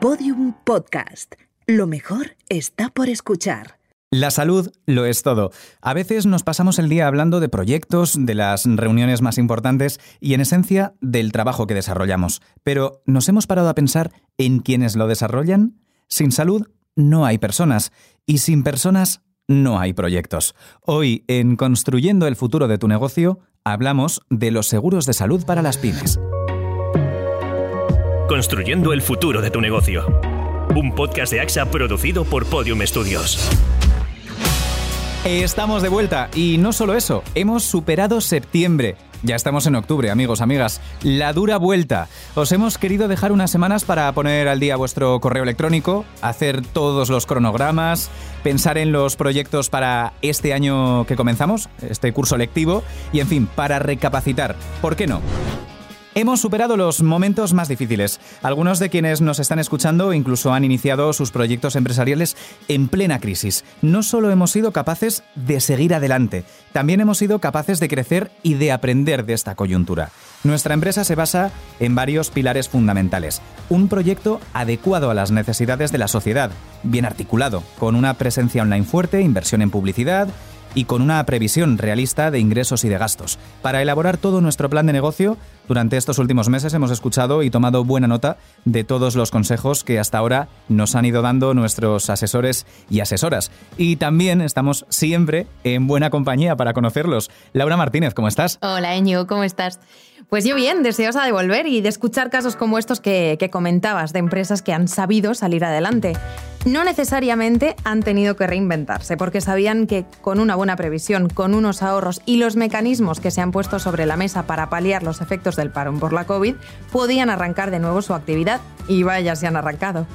Podium Podcast. Lo mejor está por escuchar. La salud lo es todo. A veces nos pasamos el día hablando de proyectos, de las reuniones más importantes y en esencia del trabajo que desarrollamos. Pero ¿nos hemos parado a pensar en quienes lo desarrollan? Sin salud no hay personas y sin personas no hay proyectos. Hoy, en Construyendo el futuro de tu negocio, hablamos de los seguros de salud para las pymes. Construyendo el futuro de tu negocio. Un podcast de AXA producido por Podium Studios. Estamos de vuelta y no solo eso, hemos superado septiembre. Ya estamos en octubre, amigos, amigas. La dura vuelta. Os hemos querido dejar unas semanas para poner al día vuestro correo electrónico, hacer todos los cronogramas, pensar en los proyectos para este año que comenzamos, este curso lectivo, y en fin, para recapacitar. ¿Por qué no? Hemos superado los momentos más difíciles. Algunos de quienes nos están escuchando incluso han iniciado sus proyectos empresariales en plena crisis. No solo hemos sido capaces de seguir adelante, también hemos sido capaces de crecer y de aprender de esta coyuntura. Nuestra empresa se basa en varios pilares fundamentales. Un proyecto adecuado a las necesidades de la sociedad, bien articulado, con una presencia online fuerte, inversión en publicidad, y con una previsión realista de ingresos y de gastos. Para elaborar todo nuestro plan de negocio, durante estos últimos meses hemos escuchado y tomado buena nota de todos los consejos que hasta ahora nos han ido dando nuestros asesores y asesoras. Y también estamos siempre en buena compañía para conocerlos. Laura Martínez, ¿cómo estás? Hola, Eño, ¿cómo estás? Pues yo bien, deseosa de volver y de escuchar casos como estos que, que comentabas, de empresas que han sabido salir adelante no necesariamente han tenido que reinventarse, porque sabían que con una buena previsión, con unos ahorros y los mecanismos que se han puesto sobre la mesa para paliar los efectos del parón por la COVID, podían arrancar de nuevo su actividad. Y vaya, se han arrancado.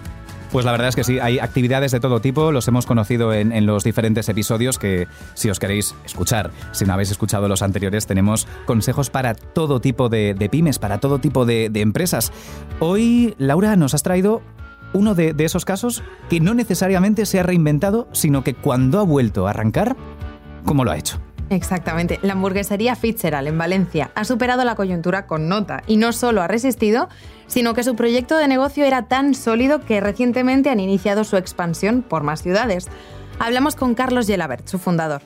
Pues la verdad es que sí, hay actividades de todo tipo, los hemos conocido en, los diferentes episodios que si os queréis escuchar, si no habéis escuchado los anteriores, tenemos consejos para todo tipo de, pymes, para todo tipo de, de empresas. Hoy, Laura, nos has traído uno de, esos casos que no necesariamente se ha reinventado, sino que cuando ha vuelto a arrancar, ¿cómo lo ha hecho? Exactamente. La hamburguesería Fitzgerald en Valencia ha superado la coyuntura con nota y no solo ha resistido, sino que su proyecto de negocio era tan sólido que recientemente han iniciado su expansión por más ciudades. Hablamos con Carlos Gelabert, su fundador.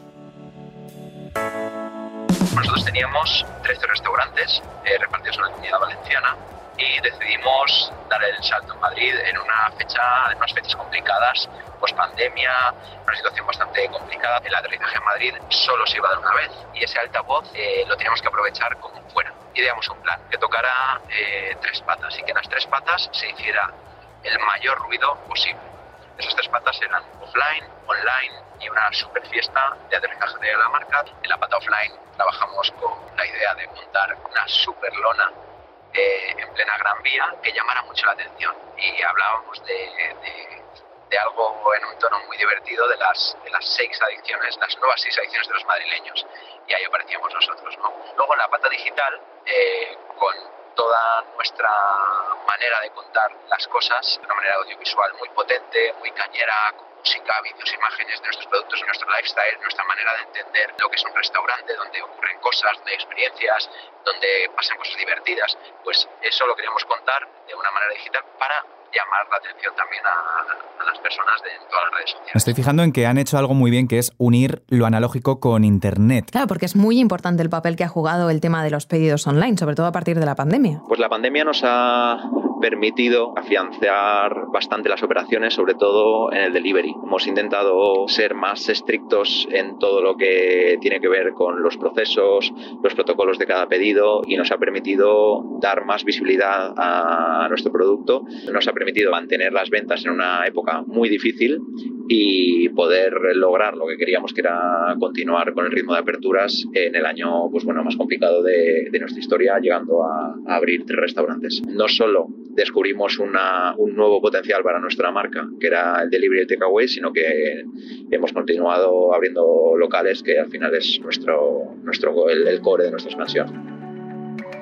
Nosotros teníamos 13 restaurantes eh, repartidos en la comunidad valenciana y decidimos dar el salto en Madrid en una fecha, en unas fechas complicadas, post pandemia, una situación bastante complicada. El aterrizaje en Madrid solo se iba a dar una vez y ese altavoz eh, lo teníamos que aprovechar como fuera. Ideamos un plan que tocara eh, tres patas y que en las tres patas se hiciera el mayor ruido posible. Esas tres patas eran offline, online y una super fiesta de aterrizaje de la marca. En la pata offline trabajamos con la idea de montar una super lona en plena Gran Vía que llamara mucho la atención. Y hablábamos de, de, algo en un tono muy divertido de las, de las seis adicciones, las nuevas seis adicciones de los madrileños. Y ahí aparecíamos nosotros. ¿no? Luego en la pata digital, eh, con toda nuestra manera de contar las cosas, de una manera audiovisual muy potente, muy cañera, música, vídeos, imágenes de nuestros productos, nuestro lifestyle, nuestra manera de entender lo que es un restaurante, donde ocurren cosas, donde hay experiencias, donde pasan cosas divertidas. Pues eso lo queríamos contar de una manera digital para llamar la atención también a, las personas de todas las redes sociales. Me estoy fijando en que han hecho algo muy bien, que es unir lo analógico con Internet. Claro, porque es muy importante el papel que ha jugado el tema de los pedidos online, sobre todo a partir de la pandemia. Pues la pandemia nos ha permitido afianzar bastante las operaciones, sobre todo en el delivery. Hemos intentado ser más estrictos en todo lo que tiene que ver con los procesos, los protocolos de cada pedido y nos ha permitido dar más visibilidad a nuestro producto. Nos ha permitido mantener las ventas en una época muy difícil y poder lograr lo que queríamos que era continuar con el ritmo de aperturas en el año pues bueno más complicado de, nuestra historia llegando a, a, abrir tres restaurantes. No solo descubrimos una, un nuevo potencial para nuestra marca que era el delivery y el takeaway sino que hemos continuado abriendo locales que al final es nuestro nuestro el, el core de nuestra expansión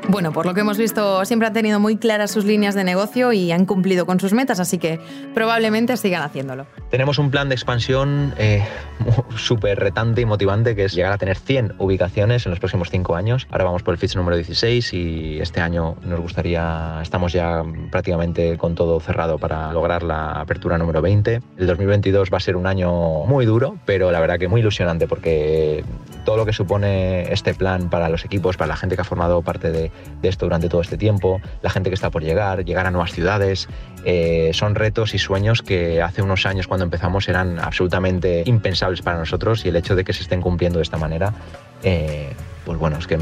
Bueno, por lo que hemos visto, siempre han tenido muy claras sus líneas de negocio y han cumplido con sus metas, así que probablemente sigan haciéndolo. Tenemos un plan de expansión eh, súper retante y motivante, que es llegar a tener 100 ubicaciones en los próximos 5 años. Ahora vamos por el pitch número 16 y este año nos gustaría, estamos ya prácticamente con todo cerrado para lograr la apertura número 20. El 2022 va a ser un año muy duro, pero la verdad que muy ilusionante porque todo lo que supone este plan para los equipos, para la gente que ha formado parte de, esto durante todo este tiempo, la gente que está por llegar, llegar a nuevas ciudades, eh, son retos y sueños que hace unos años cuando empezamos eran absolutamente impensables para nosotros y el hecho de que se estén cumpliendo de esta manera, eh, pues bueno, es que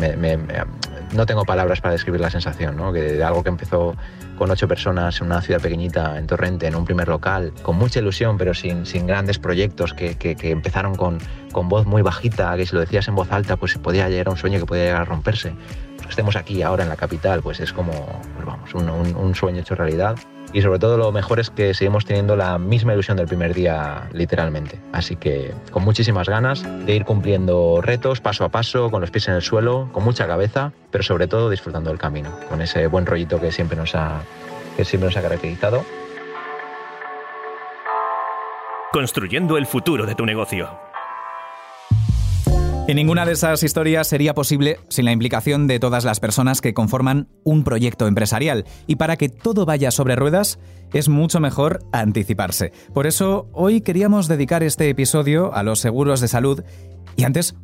no tengo palabras para describir la sensación, ¿no? que de algo que empezó con ocho personas en una ciudad pequeñita, en Torrente, en un primer local, con mucha ilusión, pero sin, grandes proyectos, que, empezaron con, con, voz muy bajita, que si lo decías en voz alta, pues podía llegar a un sueño que podía llegar a romperse. Estemos aquí ahora en la capital, pues es como, pues vamos, un sueño hecho realidad y sobre todo lo mejor es que seguimos teniendo la misma ilusión del primer día literalmente. Así que con muchísimas ganas de ir cumpliendo retos paso a paso, con los pies en el suelo, con mucha cabeza, pero sobre todo disfrutando del camino, con ese buen rollito que siempre nos ha, que siempre nos ha caracterizado. Construyendo el futuro de tu negocio. Y ninguna de esas historias sería posible sin la implicación de todas las personas que conforman un proyecto empresarial. Y para que todo vaya sobre ruedas, es mucho mejor anticiparse. Por eso, hoy queríamos dedicar este episodio a los seguros de salud. Y antes,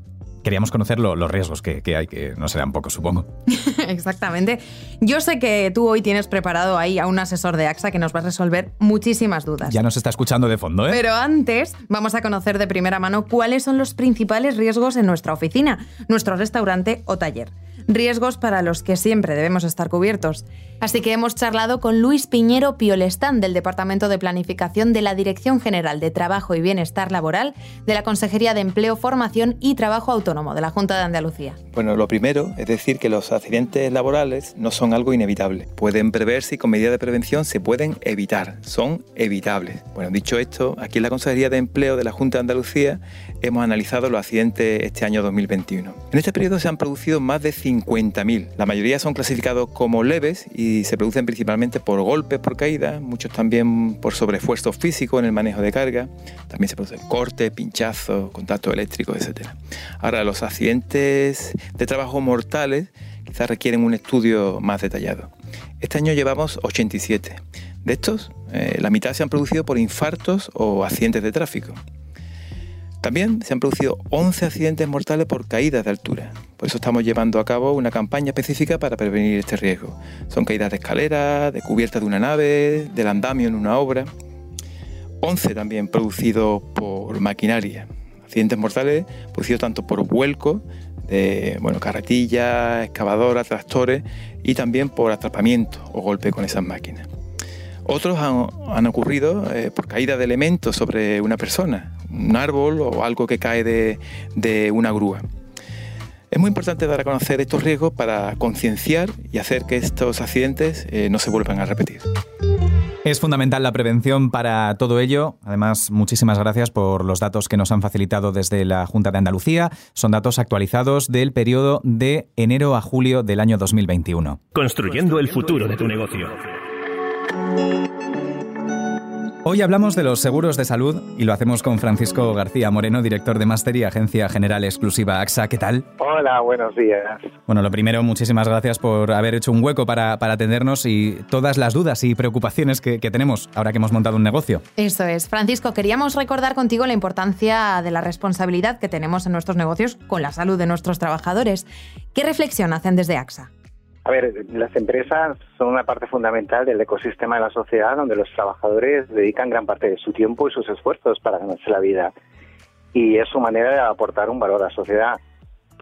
queríamos conocer los riesgos que, hay, que no serán pocos, supongo. Exactamente. Yo sé que tú hoy tienes preparado ahí a un asesor de AXA que nos va a resolver muchísimas dudas. Ya nos está escuchando de fondo, ¿eh? Pero antes vamos a conocer de primera mano cuáles son los principales riesgos en nuestra oficina, nuestro restaurante o taller riesgos para los que siempre debemos estar cubiertos. Así que hemos charlado con Luis Piñero Piolestán del Departamento de Planificación de la Dirección General de Trabajo y Bienestar Laboral de la Consejería de Empleo, Formación y Trabajo Autónomo de la Junta de Andalucía. Bueno, lo primero es decir que los accidentes laborales no son algo inevitable. Pueden preverse y con medidas de prevención se pueden evitar, son evitables. Bueno, dicho esto, aquí en la Consejería de Empleo de la Junta de Andalucía hemos analizado los accidentes este año 2021. En este periodo se han producido más de 50.000. La mayoría son clasificados como leves y se producen principalmente por golpes por caída, muchos también por sobreesfuerzo físico en el manejo de carga, también se producen cortes, pinchazos, contactos eléctricos, etc. Ahora, los accidentes de trabajo mortales quizás requieren un estudio más detallado. Este año llevamos 87. De estos, eh, la mitad se han producido por infartos o accidentes de tráfico. También se han producido 11 accidentes mortales por caídas de altura. Por eso estamos llevando a cabo una campaña específica para prevenir este riesgo. Son caídas de escaleras, de cubierta de una nave, del andamio en una obra. 11 también producidos por maquinaria. Accidentes mortales producidos tanto por vuelco de bueno, carretillas, excavadoras, tractores y también por atrapamiento o golpe con esas máquinas. Otros han, ocurrido eh, por caída de elementos sobre una persona, un árbol o algo que cae de, una grúa. Es muy importante dar a conocer estos riesgos para concienciar y hacer que estos accidentes eh, no se vuelvan a repetir. Es fundamental la prevención para todo ello. Además, muchísimas gracias por los datos que nos han facilitado desde la Junta de Andalucía. Son datos actualizados del periodo de enero a julio del año 2021. Construyendo el futuro de tu negocio. Hoy hablamos de los seguros de salud y lo hacemos con Francisco García Moreno, director de Máster y Agencia General Exclusiva AXA. ¿Qué tal? Hola, buenos días. Bueno, lo primero, muchísimas gracias por haber hecho un hueco para, atendernos y todas las dudas y preocupaciones que, que tenemos ahora que hemos montado un negocio. Eso es. Francisco, queríamos recordar contigo la importancia de la responsabilidad que tenemos en nuestros negocios con la salud de nuestros trabajadores. ¿Qué reflexión hacen desde AXA? A ver, las empresas son una parte fundamental del ecosistema de la sociedad donde los trabajadores dedican gran parte de su tiempo y sus esfuerzos para ganarse la vida. Y es su manera de aportar un valor a la sociedad.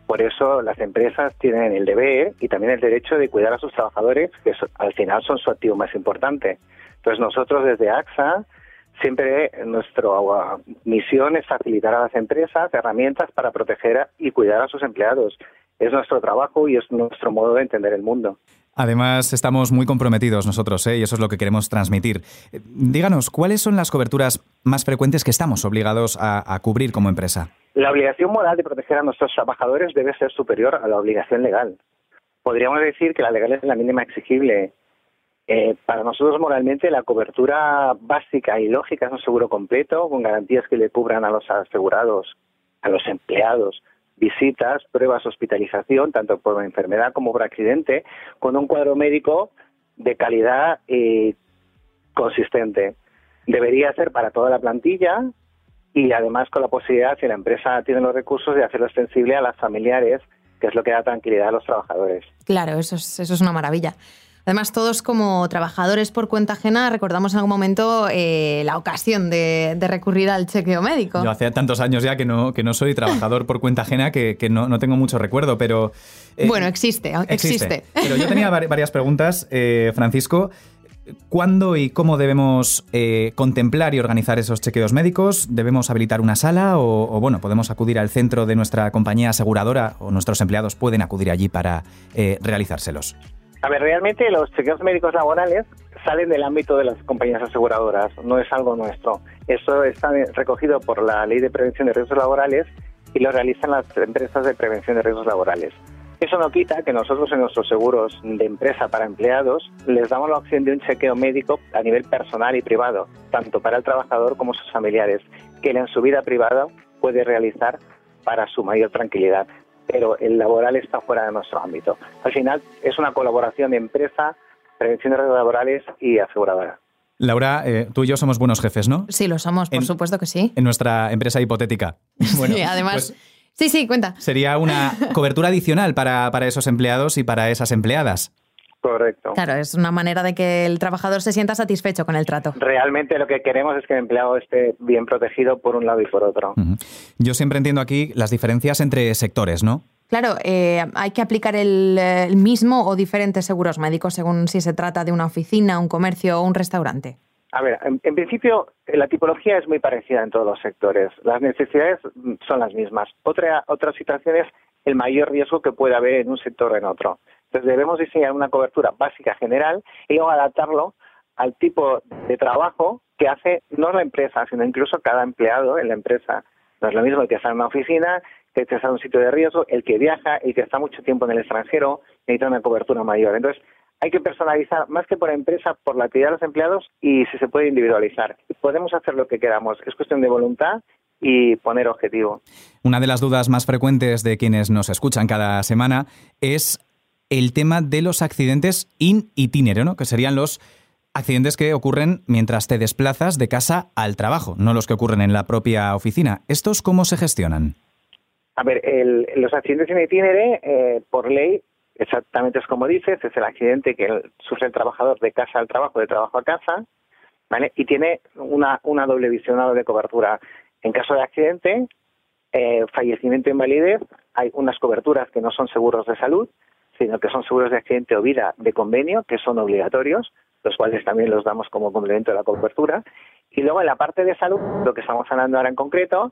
Por eso las empresas tienen el deber y también el derecho de cuidar a sus trabajadores, que al final son su activo más importante. Entonces nosotros desde AXA siempre nuestra misión es facilitar a las empresas herramientas para proteger y cuidar a sus empleados es nuestro trabajo y es nuestro modo de entender el mundo. Además, estamos muy comprometidos nosotros ¿eh? y eso es lo que queremos transmitir. Eh, díganos, ¿cuáles son las coberturas más frecuentes que estamos obligados a, cubrir como empresa? La obligación moral de proteger a nuestros trabajadores debe ser superior a la obligación legal. podríamos decir que la legal es la mínima exigible. Eh, para nosotros moralmente la cobertura básica y lógica es un seguro completo con garantías que le cubran a los asegurados, a los empleados, visitas, pruebas, hospitalización, tanto por enfermedad como por accidente, con un cuadro médico de calidad y consistente. Debería ser para toda la plantilla y además con la posibilidad, si la empresa tiene los recursos, de hacerlo extensible a las familiares, que es lo que da tranquilidad a los trabajadores. Claro, eso es, eso es una maravilla. Además, todos como trabajadores por cuenta ajena recordamos en algún momento eh, la ocasión de, recurrir al chequeo médico. Yo hace tantos años ya que no, que no soy trabajador por cuenta ajena que, no, no, tengo mucho recuerdo, pero... Eh, bueno, existe, existe, Pero yo tenía varias preguntas, eh, Francisco. ¿Cuándo y cómo debemos contemplar y organizar esos chequeos médicos? ¿Debemos habilitar una sala o, bueno, podemos acudir al centro de nuestra compañía aseguradora o nuestros empleados pueden acudir allí para realizárselos? A ver, realmente los chequeos médicos laborales salen del ámbito de las compañías aseguradoras, no es algo nuestro. Eso está recogido por la Ley de Prevención de Riesgos Laborales y lo realizan las empresas de prevención de riesgos laborales. Eso no quita que nosotros en nuestros seguros de empresa para empleados les damos la opción de un chequeo médico a nivel personal y privado, tanto para el trabajador como sus familiares, que él en su vida privada puede realizar para su mayor tranquilidad pero el laboral está fuera de nuestro ámbito. Al final es una colaboración de empresa, prevención de riesgos laborales y aseguradora. Laura, eh, tú y yo somos buenos jefes, ¿no? Sí, lo somos, por supuesto que sí. En nuestra empresa hipotética. Bueno, sí, además... Pues sí, sí, cuenta. Sería una cobertura adicional para, para esos empleados y para esas empleadas. Correcto. Claro, es una manera de que el trabajador se sienta satisfecho con el trato. Realmente lo que queremos es que el empleado esté bien protegido por un lado y por otro. Yo siempre entiendo aquí las diferencias entre sectores, ¿no? Claro, eh, hay que aplicar el, mismo o diferentes seguros médicos según si se trata de una oficina, un comercio o un restaurante. A ver, en, en, principio la tipología es muy parecida en todos los sectores. Las necesidades son las mismas. Otra, otra situación es el mayor riesgo que puede haber en un sector o en otro. Debemos diseñar una cobertura básica general y adaptarlo al tipo de trabajo que hace no la empresa, sino incluso cada empleado en la empresa. No es lo mismo el que está en una oficina, que está en un sitio de riesgo, el que viaja, el que está mucho tiempo en el extranjero, necesita una cobertura mayor. Entonces, hay que personalizar más que por empresa, por la actividad de los empleados y si se puede individualizar. Podemos hacer lo que queramos, es cuestión de voluntad y poner objetivo. Una de las dudas más frecuentes de quienes nos escuchan cada semana es el tema de los accidentes in itinere, ¿no? que serían los accidentes que ocurren mientras te desplazas de casa al trabajo, no los que ocurren en la propia oficina. ¿Estos cómo se gestionan? A ver, los accidentes in itinere, eh, por ley, exactamente es como dices, es el accidente que sufre el trabajador de casa al trabajo, de trabajo a casa, ¿vale? Y tiene una, una doble visionado de cobertura. En caso de accidente, eh, fallecimiento e invalidez, hay unas coberturas que no son seguros de salud, sino que son seguros de accidente o vida de convenio, que son obligatorios, los cuales también los damos como complemento de la cobertura. Y luego en la parte de salud, lo que estamos hablando ahora en concreto,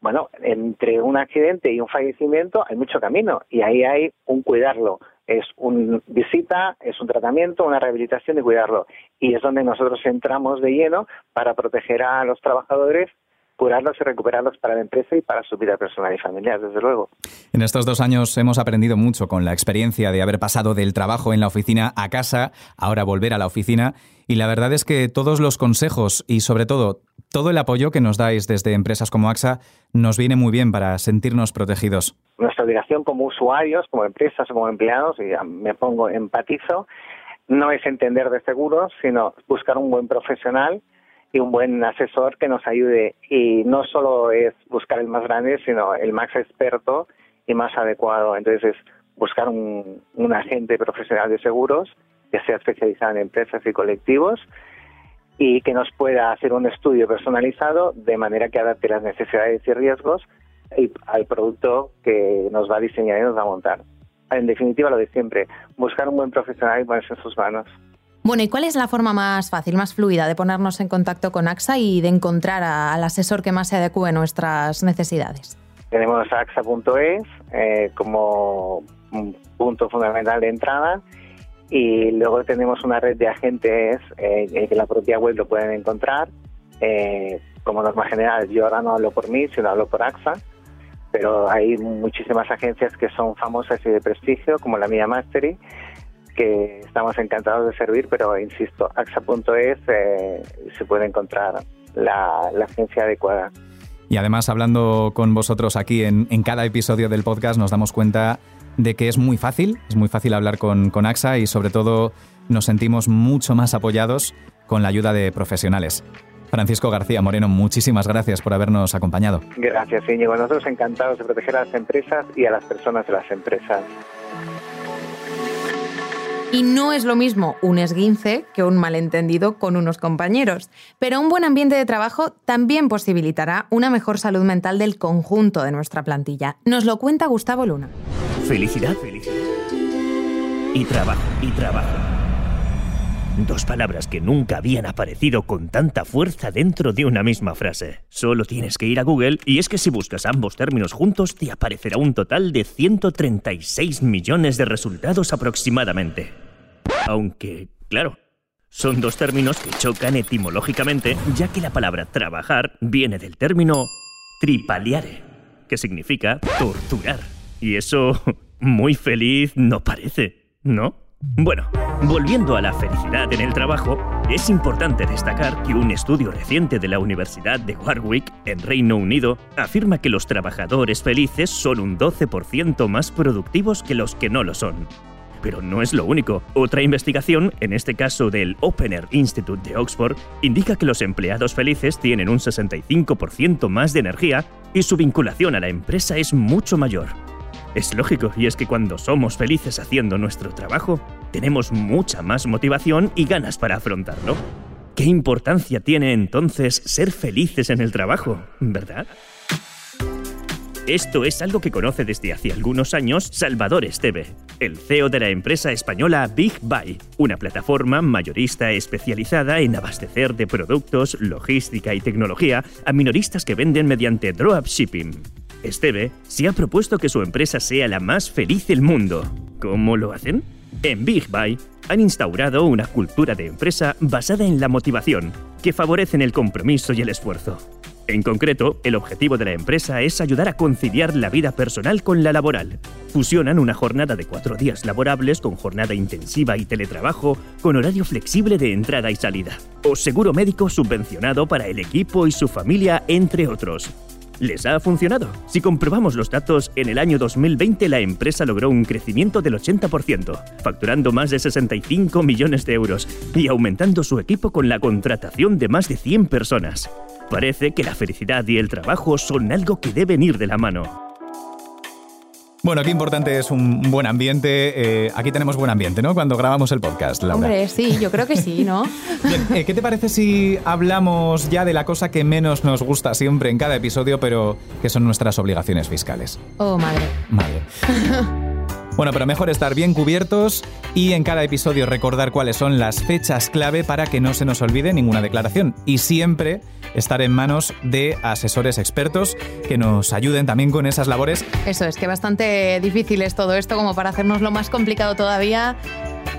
bueno, entre un accidente y un fallecimiento hay mucho camino y ahí hay un cuidarlo. Es una visita, es un tratamiento, una rehabilitación y cuidarlo. Y es donde nosotros entramos de lleno para proteger a los trabajadores curarlos y recuperarlos para la empresa y para su vida personal y familiar, desde luego. En estos dos años hemos aprendido mucho con la experiencia de haber pasado del trabajo en la oficina a casa, ahora volver a la oficina, y la verdad es que todos los consejos y sobre todo todo el apoyo que nos dais desde empresas como AXA nos viene muy bien para sentirnos protegidos. Nuestra obligación como usuarios, como empresas como empleados, y me pongo empatizo, no es entender de seguros, sino buscar un buen profesional y un buen asesor que nos ayude. Y no solo es buscar el más grande, sino el más experto y más adecuado. Entonces, es buscar un, un agente profesional de seguros que sea especializado en empresas y colectivos y que nos pueda hacer un estudio personalizado de manera que adapte las necesidades y riesgos al producto que nos va a diseñar y nos va a montar. En definitiva, lo de siempre, buscar un buen profesional y ponerse en sus manos. Bueno, ¿y cuál es la forma más fácil, más fluida de ponernos en contacto con AXA y de encontrar al asesor que más se adecue a nuestras necesidades? Tenemos AXA.es eh, como un punto fundamental de entrada y luego tenemos una red de agentes eh, que la propia web lo pueden encontrar. Eh, como norma general, yo ahora no hablo por mí, sino hablo por AXA. pero hay muchísimas agencias que son famosas y de prestigio, como la mía Mastery, que estamos encantados de servir, pero insisto, AXA.es eh, se puede encontrar la, agencia adecuada. Y además, hablando con vosotros aquí en, cada episodio del podcast, nos damos cuenta de que es muy fácil, es muy fácil hablar con, con AXA y sobre todo nos sentimos mucho más apoyados con la ayuda de profesionales. Francisco García Moreno, muchísimas gracias por habernos acompañado. Gracias, Íñigo. Nosotros encantados de proteger a las empresas y a las personas de las empresas. Y no es lo mismo un esguince que un malentendido con unos compañeros, pero un buen ambiente de trabajo también posibilitará una mejor salud mental del conjunto de nuestra plantilla. Nos lo cuenta Gustavo Luna. Felicidad, felicidad. Y trabajo, y trabajo. Dos palabras que nunca habían aparecido con tanta fuerza dentro de una misma frase. Solo tienes que ir a Google y es que si buscas ambos términos juntos te aparecerá un total de 136 millones de resultados aproximadamente. Aunque, claro, son dos términos que chocan etimológicamente ya que la palabra trabajar viene del término tripaliare, que significa torturar. Y eso muy feliz no parece, ¿no? Bueno, volviendo a la felicidad en el trabajo, es importante destacar que un estudio reciente de la Universidad de Warwick, en Reino Unido, afirma que los trabajadores felices son un 12% más productivos que los que no lo son. Pero no es lo único. Otra investigación, en este caso del Opener Institute de Oxford, indica que los empleados felices tienen un 65% más de energía y su vinculación a la empresa es mucho mayor. Es lógico, y es que cuando somos felices haciendo nuestro trabajo, tenemos mucha más motivación y ganas para afrontarlo. ¿Qué importancia tiene entonces ser felices en el trabajo, verdad? Esto es algo que conoce desde hace algunos años Salvador Esteve, el CEO de la empresa española Big Buy, una plataforma mayorista especializada en abastecer de productos, logística y tecnología a minoristas que venden mediante dropshipping. Esteve se ha propuesto que su empresa sea la más feliz del mundo. ¿Cómo lo hacen? En Big Buy han instaurado una cultura de empresa basada en la motivación, que favorecen el compromiso y el esfuerzo. En concreto, el objetivo de la empresa es ayudar a conciliar la vida personal con la laboral. Fusionan una jornada de cuatro días laborables con jornada intensiva y teletrabajo, con horario flexible de entrada y salida, o seguro médico subvencionado para el equipo y su familia, entre otros. ¿Les ha funcionado? Si comprobamos los datos, en el año 2020 la empresa logró un crecimiento del 80%, facturando más de 65 millones de euros y aumentando su equipo con la contratación de más de 100 personas. Parece que la felicidad y el trabajo son algo que deben ir de la mano. Bueno, qué importante es un buen ambiente. Eh, aquí tenemos buen ambiente, ¿no? Cuando grabamos el podcast, Laura. Hombre, sí, yo creo que sí, ¿no? Bien, eh, ¿qué te parece si hablamos ya de la cosa que menos nos gusta siempre en cada episodio, pero que son nuestras obligaciones fiscales? Oh, madre. Madre. Bueno, pero mejor estar bien cubiertos y en cada episodio recordar cuáles son las fechas clave para que no se nos olvide ninguna declaración. Y siempre estar en manos de asesores expertos que nos ayuden también con esas labores. Eso es, que bastante difícil es todo esto como para hacernos lo más complicado todavía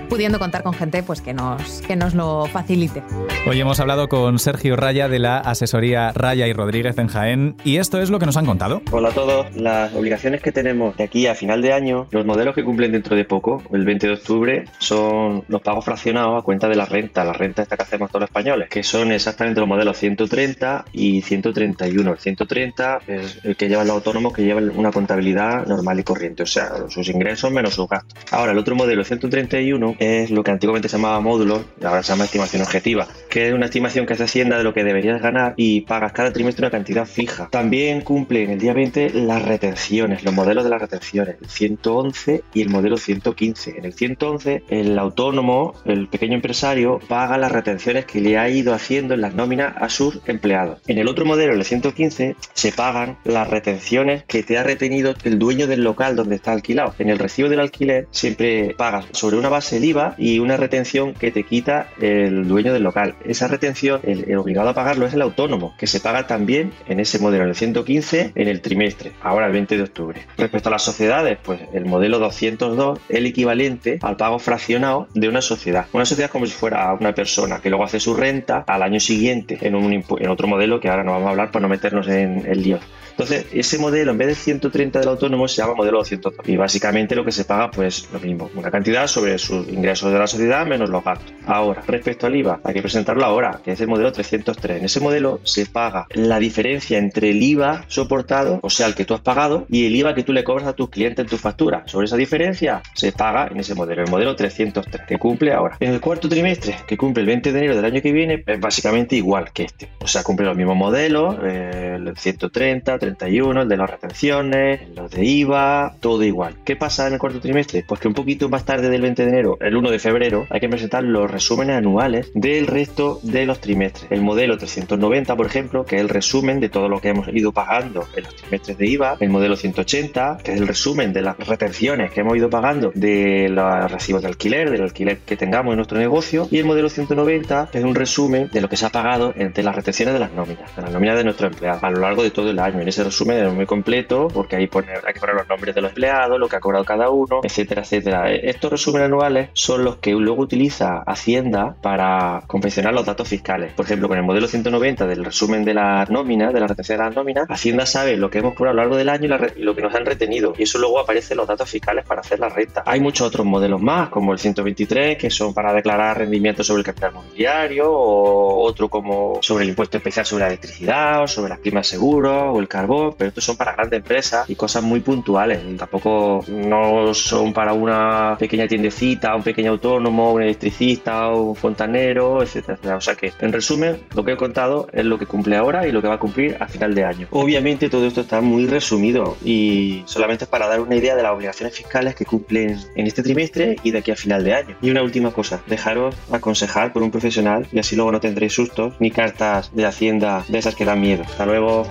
pudiendo contar con gente pues, que, nos, que nos lo facilite. Hoy hemos hablado con Sergio Raya de la asesoría Raya y Rodríguez en Jaén y esto es lo que nos han contado. Hola a todos. Las obligaciones que tenemos de aquí a final de año, los modelos que cumplen dentro de poco, el 20 de octubre, son los pagos fraccionados a cuenta de la renta, la renta esta que hacemos todos los españoles, que son exactamente los modelos 130 y 131. El 130 es el que lleva los autónomos que llevan una contabilidad normal y corriente, o sea, sus ingresos menos sus gastos. Ahora, el otro modelo 131 es lo que antiguamente se llamaba módulo, ahora se llama estimación objetiva, que es una estimación que hace Hacienda de lo que deberías ganar y pagas cada trimestre una cantidad fija. También cumple en el día 20 las retenciones, los modelos de las retenciones, el 111 y el modelo 115. En el 111, el autónomo, el pequeño empresario, paga las retenciones que le ha ido haciendo en las nóminas a sus empleados. En el otro modelo, el 115, se pagan las retenciones que te ha retenido el dueño del local donde está alquilado. En el recibo del alquiler siempre pagas sobre una base de y una retención que te quita el dueño del local. Esa retención, el, obligado a pagarlo es el autónomo, que se paga también en ese modelo, en el 115, en el trimestre, ahora el 20 de octubre. Respecto a las sociedades, pues el modelo 202 es el equivalente al pago fraccionado de una sociedad. Una sociedad como si fuera una persona que luego hace su renta al año siguiente en, un, en otro modelo que ahora no vamos a hablar para no meternos en el lío Entonces, ese modelo, en vez de 130 del autónomo, se llama modelo 202. Y básicamente lo que se paga, pues lo mismo, una cantidad sobre sus ingresos de la sociedad menos los gastos. Ahora, respecto al IVA, hay que presentarlo ahora, que es el modelo 303. En ese modelo se paga la diferencia entre el IVA soportado, o sea, el que tú has pagado, y el IVA que tú le cobras a tus clientes en tu factura. Sobre esa diferencia se paga en ese modelo, el modelo 303, que cumple ahora. En el cuarto trimestre, que cumple el 20 de enero del año que viene, es básicamente igual que este. O sea, cumple los mismos modelos, eh, el 130, 31, el de las retenciones, los de IVA, todo igual. ¿Qué pasa en el cuarto trimestre? Pues que un poquito más tarde del 20 de enero, el 1 de febrero, hay que presentar los resúmenes anuales del resto de los trimestres. El modelo 390, por ejemplo, que es el resumen de todo lo que hemos ido pagando en los trimestres de IVA. El modelo 180, que es el resumen de las retenciones que hemos ido pagando de los recibos de alquiler, del alquiler que tengamos en nuestro negocio. Y el modelo 190, que es un resumen de lo que se ha pagado entre las retenciones de las nóminas, de las nóminas de nuestros empleados a lo largo de todo el año. Resumen es muy completo porque ahí poner, hay que poner los nombres de los empleados, lo que ha cobrado cada uno, etcétera, etcétera. Estos resúmenes anuales son los que luego utiliza Hacienda para confeccionar los datos fiscales. Por ejemplo, con el modelo 190 del resumen de las nóminas, de la retención de las nóminas, Hacienda sabe lo que hemos cobrado a lo largo del año y, lo que nos han retenido. Y eso luego aparece en los datos fiscales para hacer la renta. Hay muchos otros modelos más, como el 123, que son para declarar rendimientos sobre el capital mobiliario, o otro como sobre el impuesto especial sobre la electricidad, o sobre las primas seguros, o el pero estos son para grandes empresas y cosas muy puntuales. Tampoco no son para una pequeña tiendecita, un pequeño autónomo, un electricista, un fontanero, etcétera, O sea que, en resumen, lo que he contado es lo que cumple ahora y lo que va a cumplir a final de año. Obviamente todo esto está muy resumido y solamente es para dar una idea de las obligaciones fiscales que cumplen en este trimestre y de aquí a final de año. Y una última cosa, dejaros aconsejar por un profesional y así luego no tendréis sustos ni cartas de Hacienda de esas que dan miedo. Hasta luego.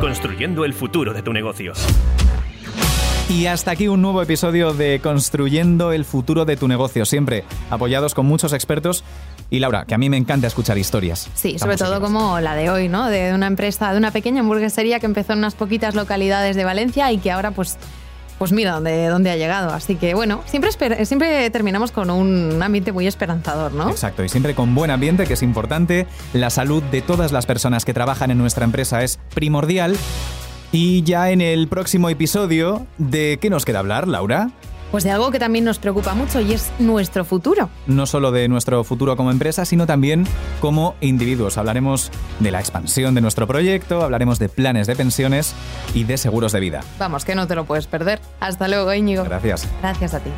Construyendo el futuro de tu negocio. Y hasta aquí un nuevo episodio de Construyendo el futuro de tu negocio, siempre apoyados con muchos expertos. Y Laura, que a mí me encanta escuchar historias. Sí, sobre todo como la de hoy, ¿no? De una empresa, de una pequeña hamburguesería que empezó en unas poquitas localidades de Valencia y que ahora pues pues mira dónde, dónde ha llegado. Así que bueno, siempre, siempre terminamos con un ambiente muy esperanzador, ¿no? Exacto, y siempre con buen ambiente, que es importante. La salud de todas las personas que trabajan en nuestra empresa es primordial. Y ya en el próximo episodio, ¿de qué nos queda hablar, Laura? Pues de algo que también nos preocupa mucho y es nuestro futuro. No solo de nuestro futuro como empresa, sino también como individuos. Hablaremos de la expansión de nuestro proyecto, hablaremos de planes de pensiones y de seguros de vida. Vamos, que no te lo puedes perder. Hasta luego, Íñigo. Gracias. Gracias a ti.